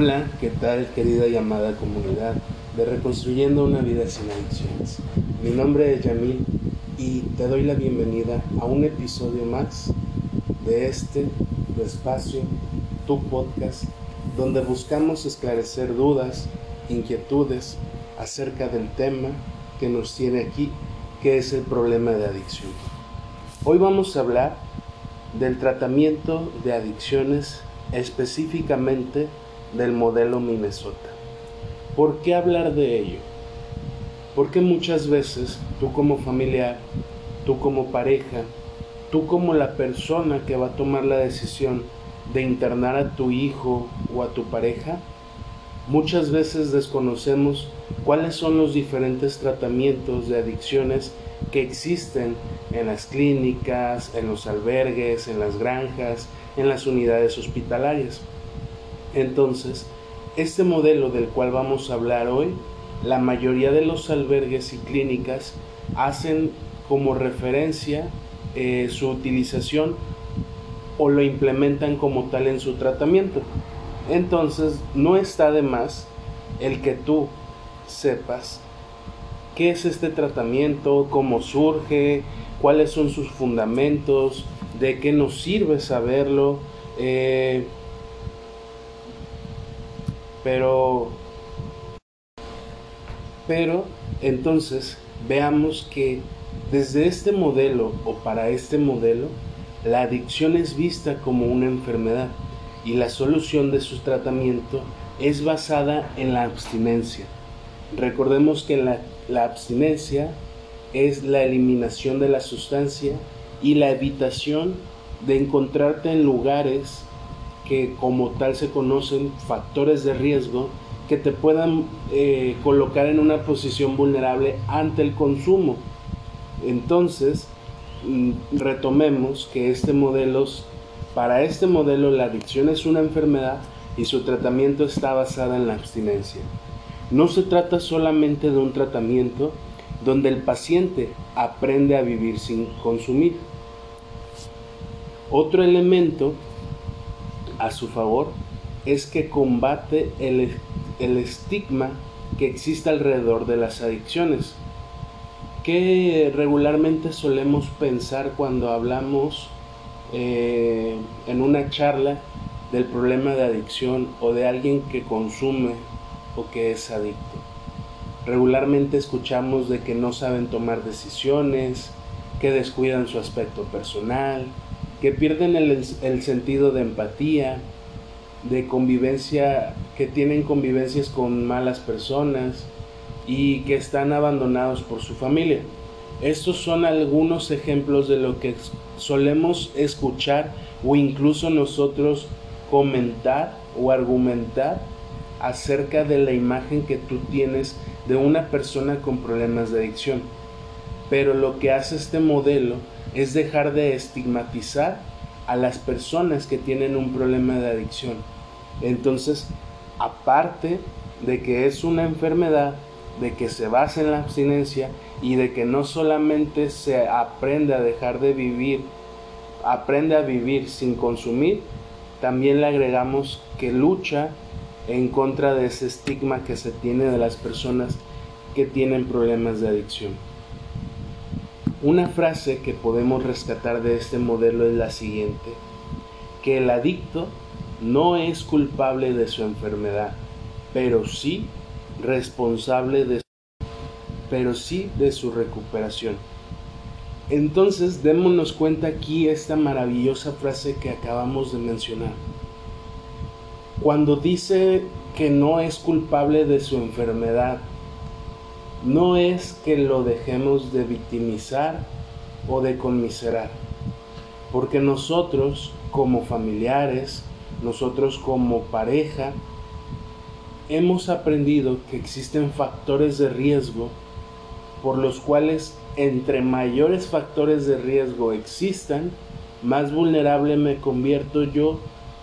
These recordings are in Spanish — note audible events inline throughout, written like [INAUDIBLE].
Hola, ¿qué tal querida llamada comunidad de Reconstruyendo una vida sin adicciones? Mi nombre es Yamil y te doy la bienvenida a un episodio más de este tu espacio, tu podcast, donde buscamos esclarecer dudas, inquietudes acerca del tema que nos tiene aquí, que es el problema de adicción. Hoy vamos a hablar del tratamiento de adicciones específicamente del modelo Minnesota. ¿Por qué hablar de ello? Porque muchas veces tú como familiar, tú como pareja, tú como la persona que va a tomar la decisión de internar a tu hijo o a tu pareja, muchas veces desconocemos cuáles son los diferentes tratamientos de adicciones que existen en las clínicas, en los albergues, en las granjas, en las unidades hospitalarias. Entonces, este modelo del cual vamos a hablar hoy, la mayoría de los albergues y clínicas hacen como referencia eh, su utilización o lo implementan como tal en su tratamiento. Entonces, no está de más el que tú sepas qué es este tratamiento, cómo surge, cuáles son sus fundamentos, de qué nos sirve saberlo. Eh, pero, pero entonces veamos que desde este modelo o para este modelo, la adicción es vista como una enfermedad y la solución de su tratamiento es basada en la abstinencia. Recordemos que la, la abstinencia es la eliminación de la sustancia y la evitación de encontrarte en lugares que como tal se conocen factores de riesgo que te puedan eh, colocar en una posición vulnerable ante el consumo. Entonces, mm, retomemos que este modelo, para este modelo la adicción es una enfermedad y su tratamiento está basado en la abstinencia. No se trata solamente de un tratamiento donde el paciente aprende a vivir sin consumir. Otro elemento a su favor es que combate el, estigma que existe alrededor de las adicciones. que regularmente solemos pensar cuando hablamos eh, en una charla del problema de adicción o de alguien que consume o que es adicto? Regularmente escuchamos de que no saben tomar decisiones, que descuidan su aspecto personal, que pierden el, sentido de empatía, de convivencia, que tienen convivencias con malas personas y que están abandonados por su familia. Estos son algunos ejemplos de lo que solemos escuchar o incluso nosotros comentar o argumentar acerca de la imagen que tú tienes de una persona con problemas de adicción. Pero lo que hace este modelo es dejar de estigmatizar a las personas que tienen un problema de adicción. Entonces, aparte de que es una enfermedad, de que se basa en la abstinencia y de que no solamente se aprende a dejar de vivir, aprende a vivir sin consumir, también le agregamos que lucha en contra de ese estigma que se tiene de las personas que tienen problemas de adicción. Una frase que podemos rescatar de este modelo es la siguiente, que el adicto no es culpable de su enfermedad, pero sí responsable de pero sí de su recuperación. Entonces, démonos cuenta aquí esta maravillosa frase que acabamos de mencionar. Cuando dice que no es culpable de su enfermedad, no es que lo dejemos de victimizar o de conmiserar, porque nosotros como familiares, nosotros como pareja, hemos aprendido que existen factores de riesgo por los cuales entre mayores factores de riesgo existan, más vulnerable me convierto yo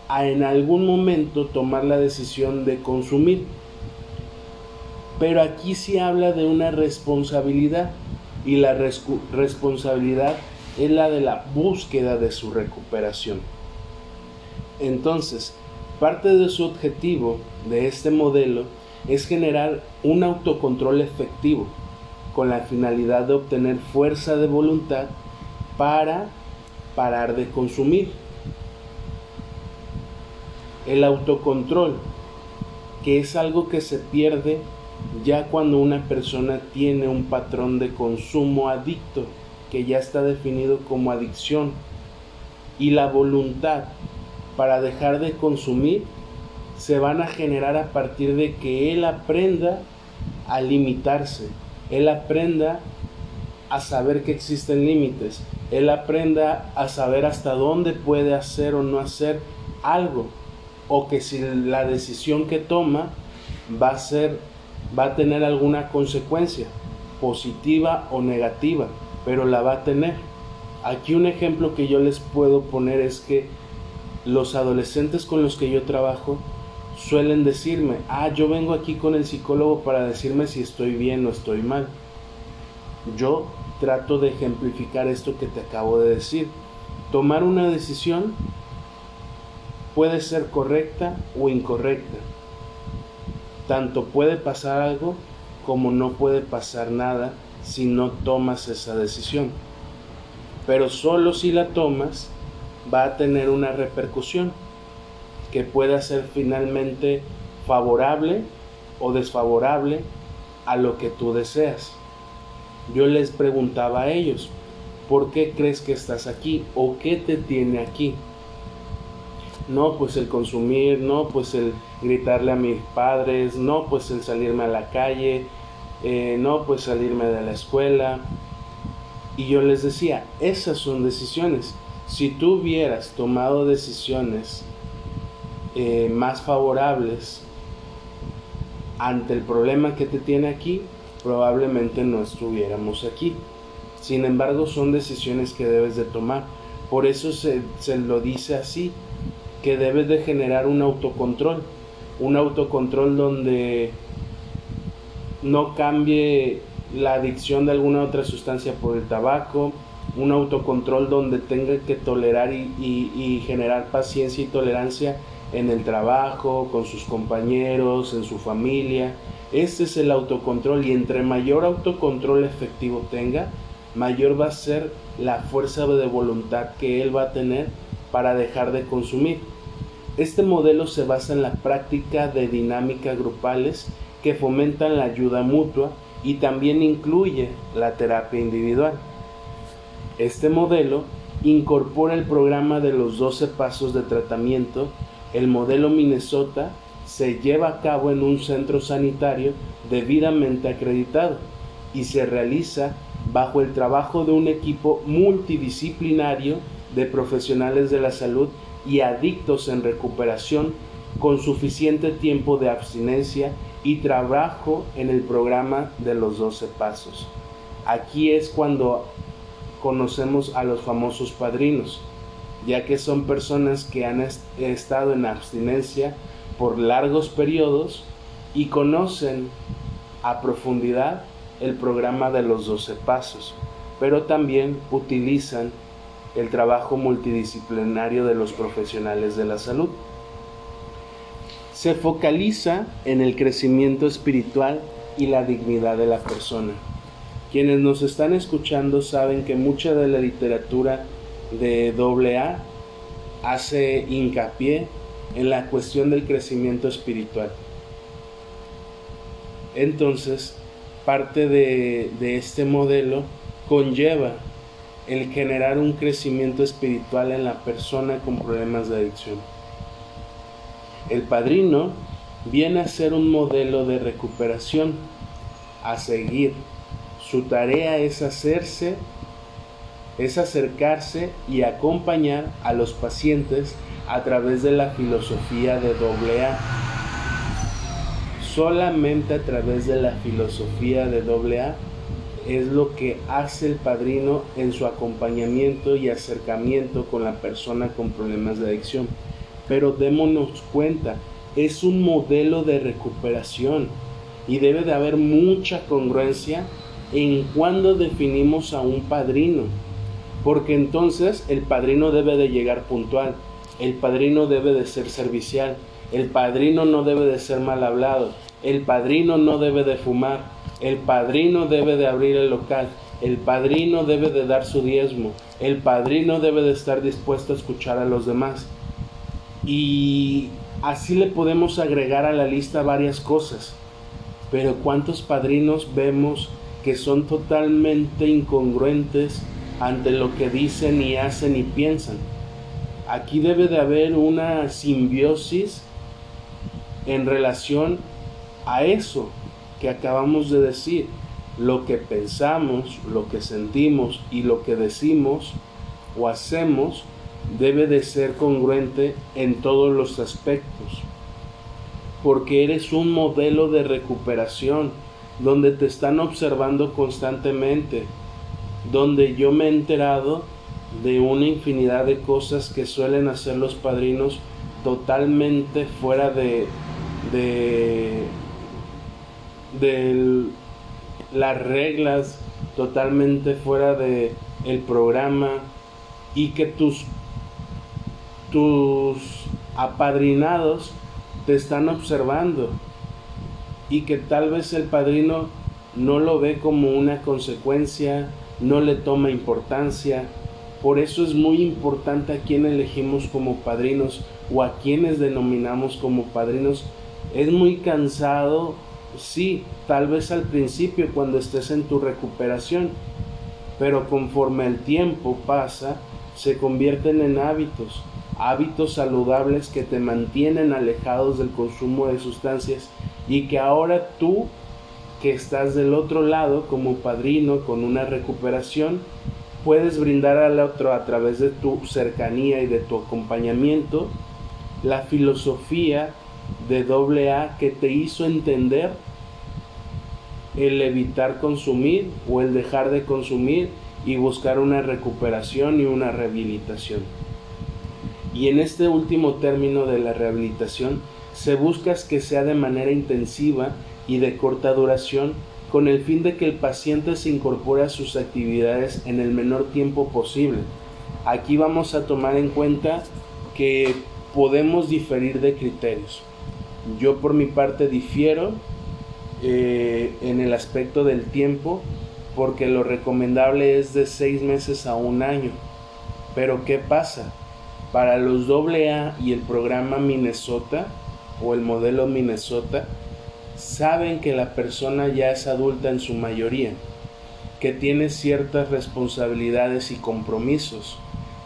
a en algún momento tomar la decisión de consumir pero aquí sí habla de una responsabilidad y la responsabilidad es la de la búsqueda de su recuperación. Entonces, Parte de su objetivo de este modelo es generar un autocontrol efectivo con la finalidad de obtener fuerza de voluntad para parar de consumir. El autocontrol, que es algo que se pierde ya cuando una persona tiene un patrón de consumo adicto, que ya está definido como adicción, y la voluntad para dejar de consumir se van a generar a partir de que él aprenda a limitarse, él aprenda a saber que existen límites, él aprenda a saber hasta dónde puede hacer o no hacer algo, o que si la decisión que toma va a ser, va a tener alguna consecuencia, positiva o negativa, pero la va a tener. Aquí un ejemplo que yo les puedo poner es que los adolescentes con los que yo trabajo suelen decirme, ah, yo vengo aquí con el psicólogo para decirme si estoy bien o estoy mal. Yo trato de ejemplificar esto que te acabo de decir. Tomar una decisión puede ser correcta o incorrecta. Tanto puede pasar algo como no puede pasar nada si no tomas esa decisión. Pero solo si la tomas va a tener una repercusión que pueda ser finalmente favorable o desfavorable a lo que tú deseas. Yo les preguntaba a ellos, ¿por qué crees que estás aquí? ¿O qué te tiene aquí? No, pues el consumir, no, pues el gritarle a mis padres, no, pues el salirme a la calle, eh, no, pues salirme de la escuela. Y yo les decía, esas son decisiones. Si tú hubieras tomado decisiones eh, más favorables ante el problema que te tiene aquí, probablemente no estuviéramos aquí. Sin embargo, son decisiones que debes de tomar. Por eso se, se lo dice así, que debes de generar un autocontrol. Un autocontrol donde no cambie la adicción de alguna otra sustancia por el tabaco, un autocontrol donde tenga que tolerar y, generar paciencia y tolerancia en el trabajo, con sus compañeros, en su familia. Este es el autocontrol y entre mayor autocontrol efectivo tenga, mayor va a ser la fuerza de voluntad que él va a tener para dejar de consumir. Este modelo se basa en la práctica de dinámicas grupales que fomentan la ayuda mutua y también incluye la terapia individual. Este modelo incorpora el programa de los 12 pasos de tratamiento el modelo Minnesota se lleva a cabo en un centro sanitario debidamente acreditado y se realiza bajo el trabajo de un equipo multidisciplinario de profesionales de la salud y adictos en recuperación con suficiente tiempo de abstinencia y trabajo en el programa de los 12 pasos. Aquí es cuando conocemos a los famosos padrinos ya que son personas que han estado en abstinencia por largos periodos y conocen a profundidad el programa de los 12 pasos, pero también utilizan el trabajo multidisciplinario de los profesionales de la salud. Se focaliza en el crecimiento espiritual y la dignidad de la persona. Quienes nos están escuchando saben que mucha de la literatura de AA hace hincapié en la cuestión del crecimiento espiritual. Entonces, parte de, de este modelo conlleva el generar un crecimiento espiritual en la persona con problemas de adicción. El padrino viene a ser un modelo de recuperación a seguir. Su tarea es hacerse es acercarse y acompañar a los pacientes a través de la filosofía de AA. Solamente a través de la filosofía de AA es lo que hace el padrino en su acompañamiento y acercamiento con la persona con problemas de adicción. Pero démonos cuenta, es un modelo de recuperación y debe de haber mucha congruencia en cuando definimos a un padrino porque entonces el padrino debe de llegar puntual. El padrino debe de ser servicial. El padrino no debe de ser mal hablado. El padrino no debe de fumar. El padrino debe de abrir el local. El padrino debe de dar su diezmo. El padrino debe de estar dispuesto a escuchar a los demás. Y así le podemos agregar a la lista varias cosas. Pero ¿cuántos padrinos vemos que son totalmente incongruentes ante lo que dicen y hacen y piensan? Aquí debe de haber una simbiosis en relación a eso que acabamos de decir. Lo que pensamos, lo que sentimos y lo que decimos o hacemos debe de ser congruente en todos los aspectos. Porque eres un modelo de recuperación donde te están observando constantemente, donde yo me he enterado de una infinidad de cosas que suelen hacer los padrinos totalmente fuera de de, de las reglas totalmente fuera de el programa y que tus tus apadrinados te están observando y que tal vez el padrino no lo ve como una consecuencia, no le toma importancia. Por eso es muy importante a quién elegimos como padrinos o a quienes denominamos como padrinos. Es muy cansado, sí, tal vez al principio cuando estés en tu recuperación, pero conforme el tiempo pasa, se convierten en hábitos hábitos saludables que te mantienen alejados del consumo de sustancias y que ahora tú que estás del otro lado como padrino con una recuperación puedes brindar al otro a través de tu cercanía y de tu acompañamiento la filosofía de doble A que te hizo entender el evitar consumir o el dejar de consumir y buscar una recuperación y una rehabilitación. Y en este último término de la rehabilitación se busca que sea de manera intensiva y de corta duración con el fin de que el paciente se incorpore a sus actividades en el menor tiempo posible. Aquí vamos a tomar en cuenta que podemos diferir de criterios. Yo por mi parte difiero eh, en el aspecto del tiempo porque lo recomendable es de seis meses a un año. Pero ¿qué pasa? Para los AA y el programa Minnesota o el modelo Minnesota, saben que la persona ya es adulta en su mayoría, que tiene ciertas responsabilidades y compromisos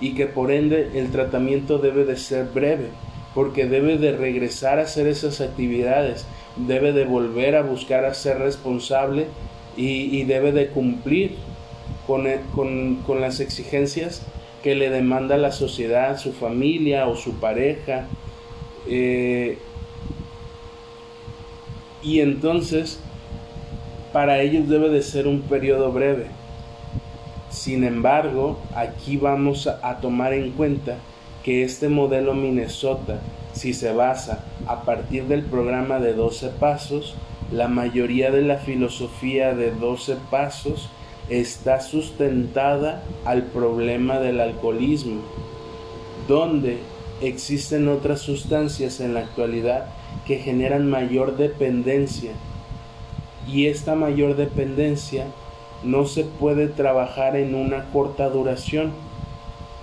y que por ende el tratamiento debe de ser breve, porque debe de regresar a hacer esas actividades, debe de volver a buscar a ser responsable y, debe de cumplir con, con las exigencias que le demanda la sociedad, su familia o su pareja. Eh, y entonces para ellos debe de ser un periodo breve. Sin embargo, aquí vamos a, tomar en cuenta que este modelo Minnesota, si se basa a partir del programa de 12 pasos, la mayoría de la filosofía de 12 pasos está sustentada al problema del alcoholismo, donde existen otras sustancias en la actualidad que generan mayor dependencia. Y esta mayor dependencia no se puede trabajar en una corta duración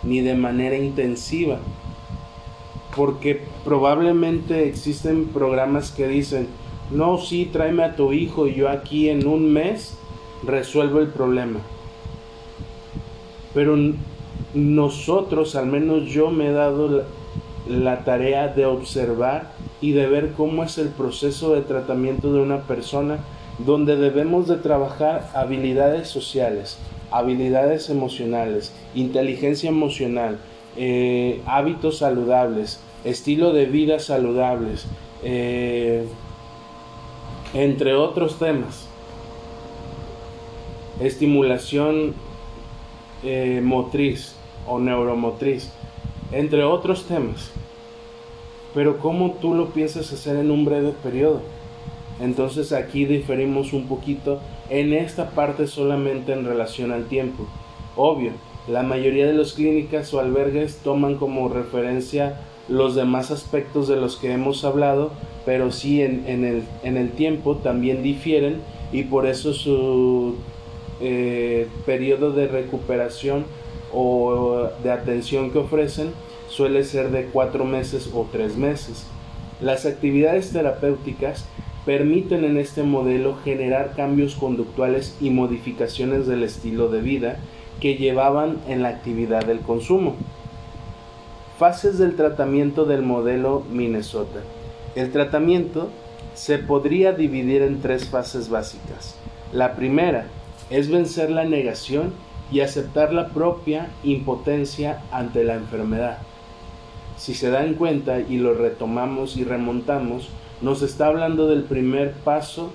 ni de manera intensiva porque probablemente existen programas que dicen no, sí, tráeme a tu hijo y yo aquí en un mes resuelvo el problema. Pero nosotros, al menos yo me he dado la, tarea de observar y de ver cómo es el proceso de tratamiento de una persona donde debemos de trabajar habilidades sociales, habilidades emocionales, inteligencia emocional, eh, hábitos saludables, estilo de vida saludables, eh, entre otros temas estimulación eh, motriz o neuromotriz, entre otros temas. Pero ¿cómo tú lo piensas hacer en un breve periodo? Entonces aquí diferimos un poquito en esta parte solamente en relación al tiempo. Obvio, La mayoría de las clínicas o albergues toman como referencia los demás aspectos de los que hemos hablado, pero sí en, el, tiempo también difieren y por eso su eh, periodo de recuperación o de atención que ofrecen suele ser de cuatro meses o tres meses. Las actividades terapéuticas permiten en este modelo generar cambios conductuales y modificaciones del estilo de vida que llevaban en la actividad del consumo. Fases del tratamiento del modelo Minnesota. El tratamiento se podría dividir en tres fases básicas. La primera es vencer la negación y aceptar la propia impotencia ante la enfermedad. Si se dan cuenta y lo retomamos y remontamos, nos está hablando del primer paso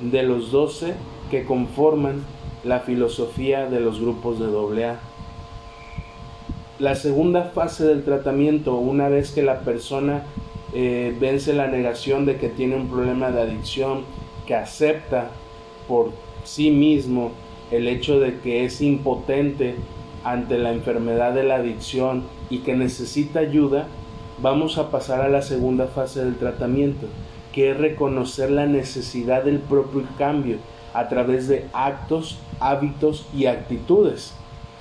de los doce que conforman la filosofía de los grupos de AA. La segunda fase del tratamiento, una vez que la persona eh, vence la negación de que tiene un problema de adicción, que acepta por sí mismo el hecho de que es impotente ante la enfermedad de la adicción y que necesita ayuda, vamos a pasar a la segunda fase del tratamiento, que es reconocer la necesidad del propio cambio a través de actos, hábitos y actitudes.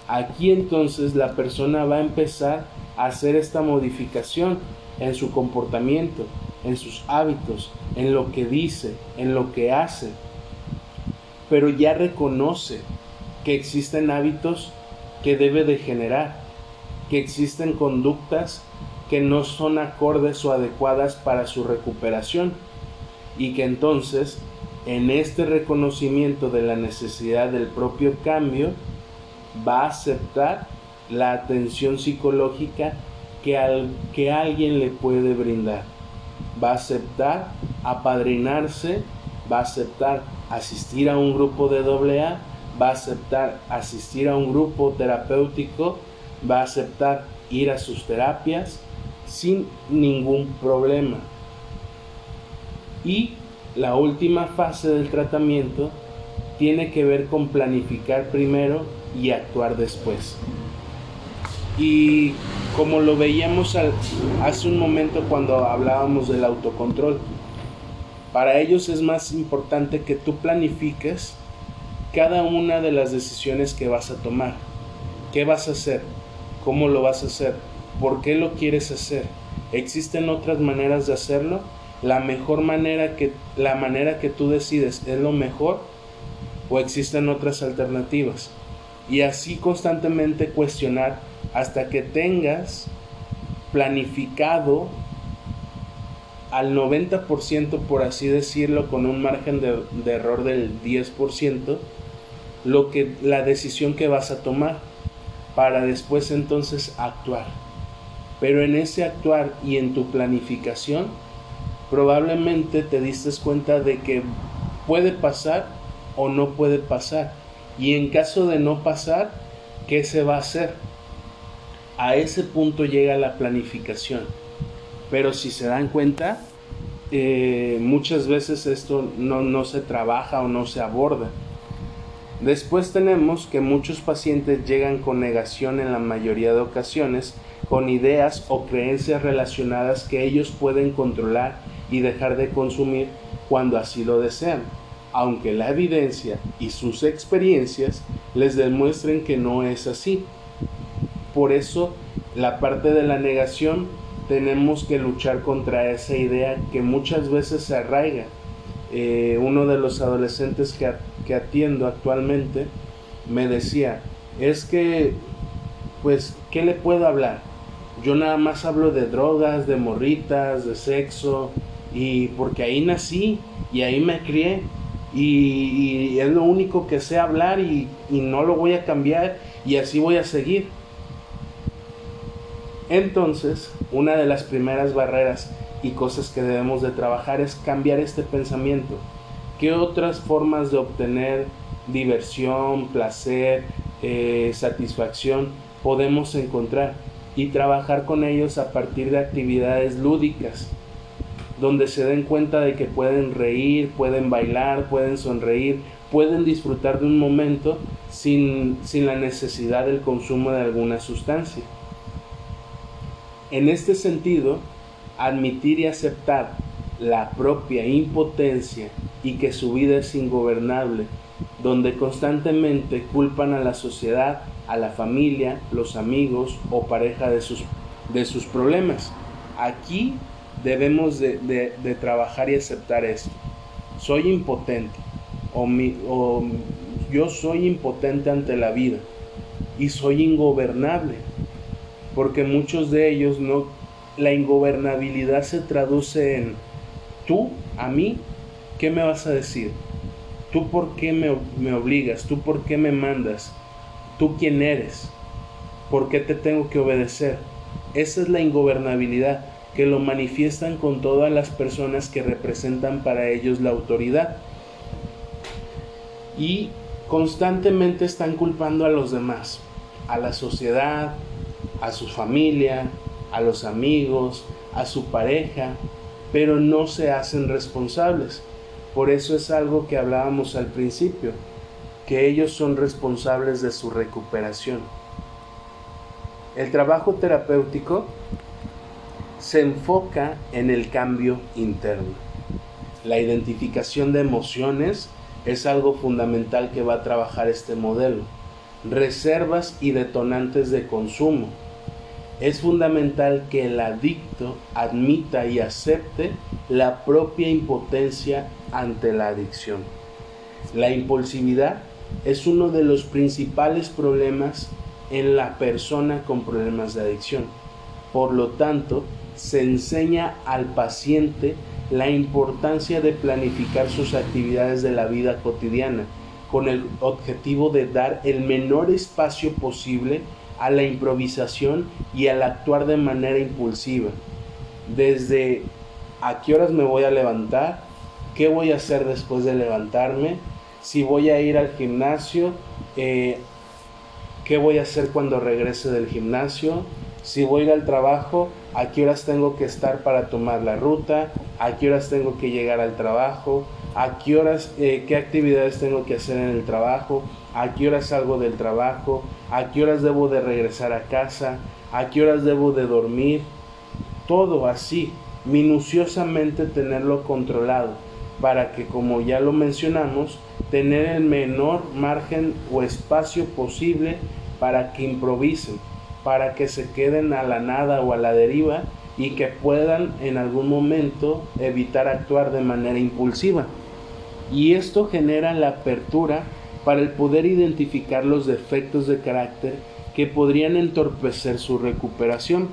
Aquí entonces la persona va a empezar a hacer esta modificación en su comportamiento, en sus hábitos, en lo que dice, en lo que hace, pero ya reconoce que existen hábitos que debe de generar, que existen conductas que no son acordes o adecuadas para su recuperación y que entonces en este reconocimiento de la necesidad del propio cambio va a aceptar la atención psicológica que, al, que alguien le puede brindar. Va a aceptar apadrinarse, va a aceptar asistir a un grupo de AA, va a aceptar asistir a un grupo terapéutico, va a aceptar ir a sus terapias sin ningún problema. Y la última fase del tratamiento tiene que ver con planificar primero y actuar después. Y como lo veíamos hace un momento cuando hablábamos del autocontrol, para ellos es más importante que tú planifiques cada una de las decisiones que vas a tomar. ¿Qué vas a hacer? ¿Cómo lo vas a hacer? ¿Por qué lo quieres hacer? ¿Existen otras maneras de hacerlo? La mejor manera que la manera que tú decides es lo mejor o existen otras alternativas. Y así constantemente cuestionar hasta que tengas planificado al 90%, por así decirlo, con un margen de, error del 10%, lo que, la decisión que vas a tomar para después entonces actuar. Pero en ese actuar y en tu planificación, probablemente te diste cuenta de que puede pasar o no puede pasar. Y en caso de no pasar, ¿qué se va a hacer? A ese punto llega la planificación. Pero si se dan cuenta, eh, muchas veces esto no, no se trabaja o no se aborda. Después tenemos que muchos pacientes llegan con negación en la mayoría de ocasiones, con ideas o creencias relacionadas que ellos pueden controlar y dejar de consumir cuando así lo desean, aunque la evidencia y sus experiencias les demuestren que no es así. Por eso, la parte de la negación tenemos que luchar contra esa idea que muchas veces se arraiga. Eh, uno de los adolescentes que, que atiendo actualmente me decía, es que, pues, ¿qué le puedo hablar? Yo nada más hablo de drogas, de morritas, de sexo, y porque ahí nací y ahí me crié, y, es lo único que sé hablar y, no lo voy a cambiar y así voy a seguir. Entonces, una de las primeras barreras y cosas que debemos de trabajar es cambiar este pensamiento. ¿Qué otras formas de obtener diversión, placer, eh, satisfacción podemos encontrar? Y trabajar con ellos a partir de actividades lúdicas. Donde se den cuenta de que pueden reír, pueden bailar, pueden sonreír, pueden disfrutar de un momento sin, sin la necesidad del consumo de alguna sustancia. En este sentido, admitir y aceptar la propia impotencia y que su vida es ingobernable, donde constantemente culpan a la sociedad, a la familia, los amigos o pareja de sus, de sus problemas. Aquí debemos de, trabajar y aceptar esto. Soy impotente o, o yo soy impotente ante la vida y soy ingobernable porque muchos de ellos no la ingobernabilidad se traduce en tú a mí ¿qué me vas a decir? ¿Tú por qué me, me obligas? ¿Tú por qué me mandas? ¿Tú quién eres? ¿Por qué te tengo que obedecer? Esa es la ingobernabilidad que lo manifiestan con todas las personas que representan para ellos la autoridad. Y constantemente están culpando a los demás, a la sociedad, a su familia, a los amigos, a su pareja, pero no se hacen responsables. Por eso es algo que hablábamos al principio, que ellos son responsables de su recuperación. El trabajo terapéutico se enfoca en el cambio interno. La identificación de emociones es algo fundamental que va a trabajar este modelo. Reservas y detonantes de consumo. Es fundamental que el adicto admita y acepte la propia impotencia ante la adicción. La impulsividad es uno de los principales problemas en la persona con problemas de adicción. Por lo tanto, se enseña al paciente la importancia de planificar sus actividades de la vida cotidiana con el objetivo de dar el menor espacio posible a la improvisación y al actuar de manera impulsiva. Desde a qué horas me voy a levantar, qué voy a hacer después de levantarme, si voy a ir al gimnasio, eh, qué voy a hacer cuando regrese del gimnasio, si voy a ir al trabajo, a qué horas tengo que estar para tomar la ruta, a qué horas tengo que llegar al trabajo, a qué horas, eh, qué actividades tengo que hacer en el trabajo, a qué horas salgo del trabajo, a qué horas debo de regresar a casa, a qué horas debo de dormir, todo así, minuciosamente tenerlo controlado, para que como ya lo mencionamos, tener el menor margen o espacio posible para que improvisen para que se queden a la nada o a la deriva y que puedan en algún momento evitar actuar de manera impulsiva. Y esto genera la apertura para el poder identificar los defectos de carácter que podrían entorpecer su recuperación.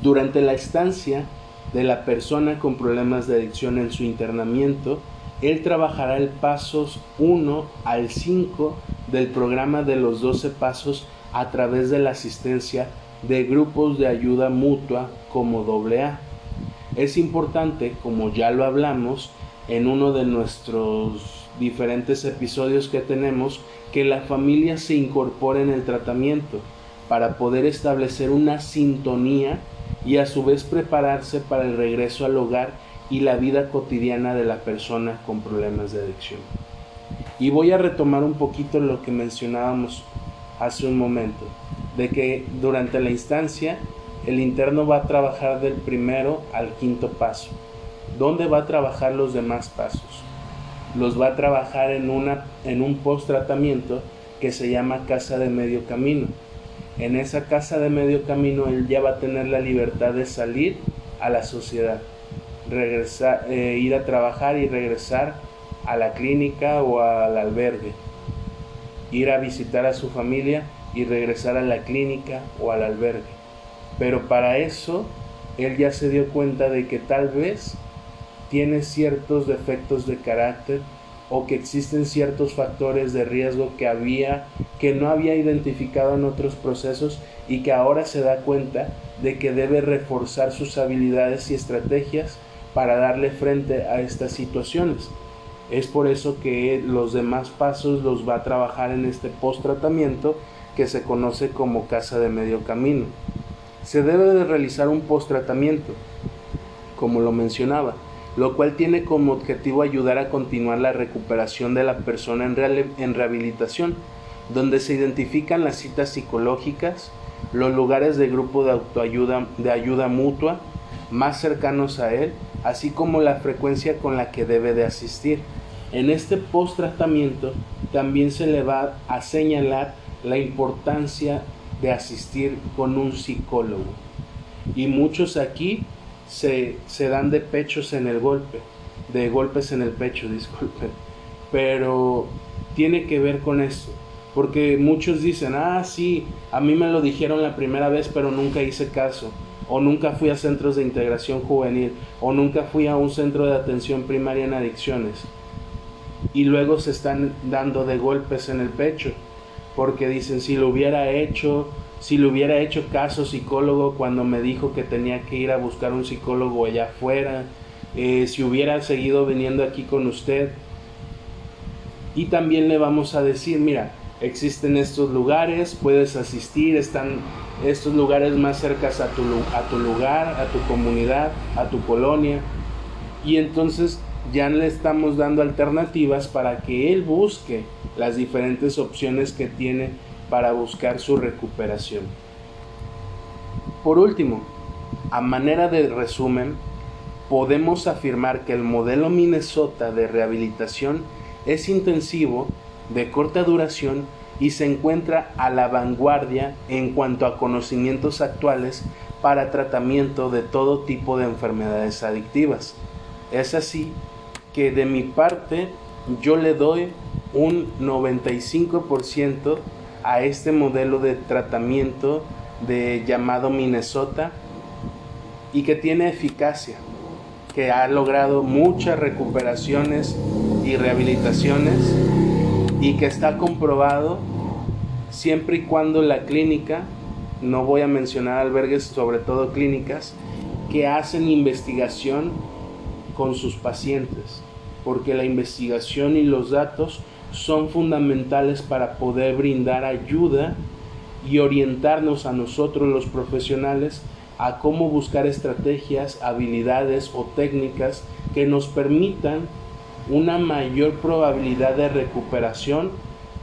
Durante la estancia de la persona con problemas de adicción en su internamiento, él trabajará el pasos 1 al 5 del programa de los 12 pasos a través de la asistencia de grupos de ayuda mutua como AA. Es importante, como ya lo hablamos en uno de nuestros diferentes episodios que tenemos, que la familia se incorpore en el tratamiento para poder establecer una sintonía y a su vez prepararse para el regreso al hogar y la vida cotidiana de la persona con problemas de adicción. Y voy a retomar un poquito lo que mencionábamos hace un momento, de que durante la instancia el interno va a trabajar del primero al quinto paso. ¿Dónde va a trabajar los demás pasos? Los va a trabajar en, una, en un post tratamiento que se llama casa de medio camino. En esa casa de medio camino él ya va a tener la libertad de salir a la sociedad, eh, ir a trabajar y regresar a la clínica o al albergue ir a visitar a su familia y regresar a la clínica o al albergue. Pero para eso, él ya se dio cuenta de que tal vez tiene ciertos defectos de carácter o que existen ciertos factores de riesgo que había que no había identificado en otros procesos y que ahora se da cuenta de que debe reforzar sus habilidades y estrategias para darle frente a estas situaciones. Es por eso que los demás pasos los va a trabajar en este post tratamiento que se conoce como casa de medio camino. Se debe de realizar un post tratamiento como lo mencionaba, lo cual tiene como objetivo ayudar a continuar la recuperación de la persona en, rehabilitación, donde se identifican las citas psicológicas, los lugares de grupo de autoayuda de ayuda mutua más cercanos a él, así como la frecuencia con la que debe de asistir. En este post tratamiento también se le va a señalar la importancia de asistir con un psicólogo. Y muchos aquí se, se dan de pechos en el golpe, de golpes en el pecho, [LAUGHS] disculpen. Pero tiene que ver con eso. Porque muchos dicen, ah, sí, a mí me lo dijeron la primera vez, pero nunca hice caso. O nunca fui a centros de integración juvenil. O nunca fui a un centro de atención primaria en adicciones. Y luego se están dando de golpes en el pecho. Porque dicen, si lo hubiera hecho, si le hubiera hecho caso psicólogo cuando me dijo que tenía que ir a buscar un psicólogo allá afuera, eh, si hubiera seguido viniendo aquí con usted. Y también le vamos a decir, mira, existen estos lugares, puedes asistir, están estos lugares más cercas a tu, a tu lugar, a tu comunidad, a tu colonia. Y entonces ya le estamos dando alternativas para que él busque las diferentes opciones que tiene para buscar su recuperación. Por último, a manera de resumen, podemos afirmar que el modelo Minnesota de rehabilitación es intensivo, de corta duración y se encuentra a la vanguardia en cuanto a conocimientos actuales para tratamiento de todo tipo de enfermedades adictivas. Es así que de mi parte yo le doy un 95% a este modelo de tratamiento de llamado Minnesota y que tiene eficacia, que ha logrado muchas recuperaciones y rehabilitaciones y que está comprobado siempre y cuando la clínica, no voy a mencionar albergues, sobre todo clínicas, que hacen investigación con sus pacientes, porque la investigación y los datos son fundamentales para poder brindar ayuda y orientarnos a nosotros los profesionales a cómo buscar estrategias, habilidades o técnicas que nos permitan una mayor probabilidad de recuperación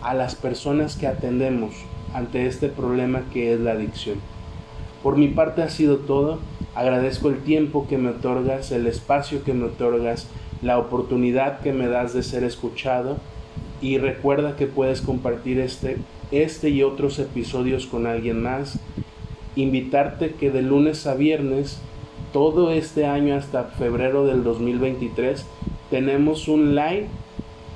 a las personas que atendemos ante este problema que es la adicción. Por mi parte ha sido todo. Agradezco el tiempo que me otorgas, el espacio que me otorgas, la oportunidad que me das de ser escuchado y recuerda que puedes compartir este, este y otros episodios con alguien más. Invitarte que de lunes a viernes, todo este año hasta febrero del 2023, tenemos un live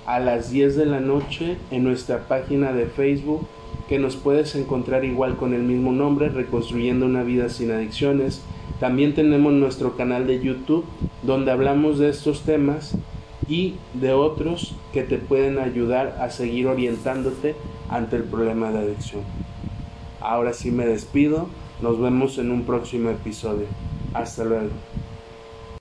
a las 10 de la noche en nuestra página de Facebook que nos puedes encontrar igual con el mismo nombre, Reconstruyendo una vida sin adicciones. También tenemos nuestro canal de YouTube donde hablamos de estos temas y de otros que te pueden ayudar a seguir orientándote ante el problema de adicción. Ahora sí me despido, nos vemos en un próximo episodio. Hasta luego.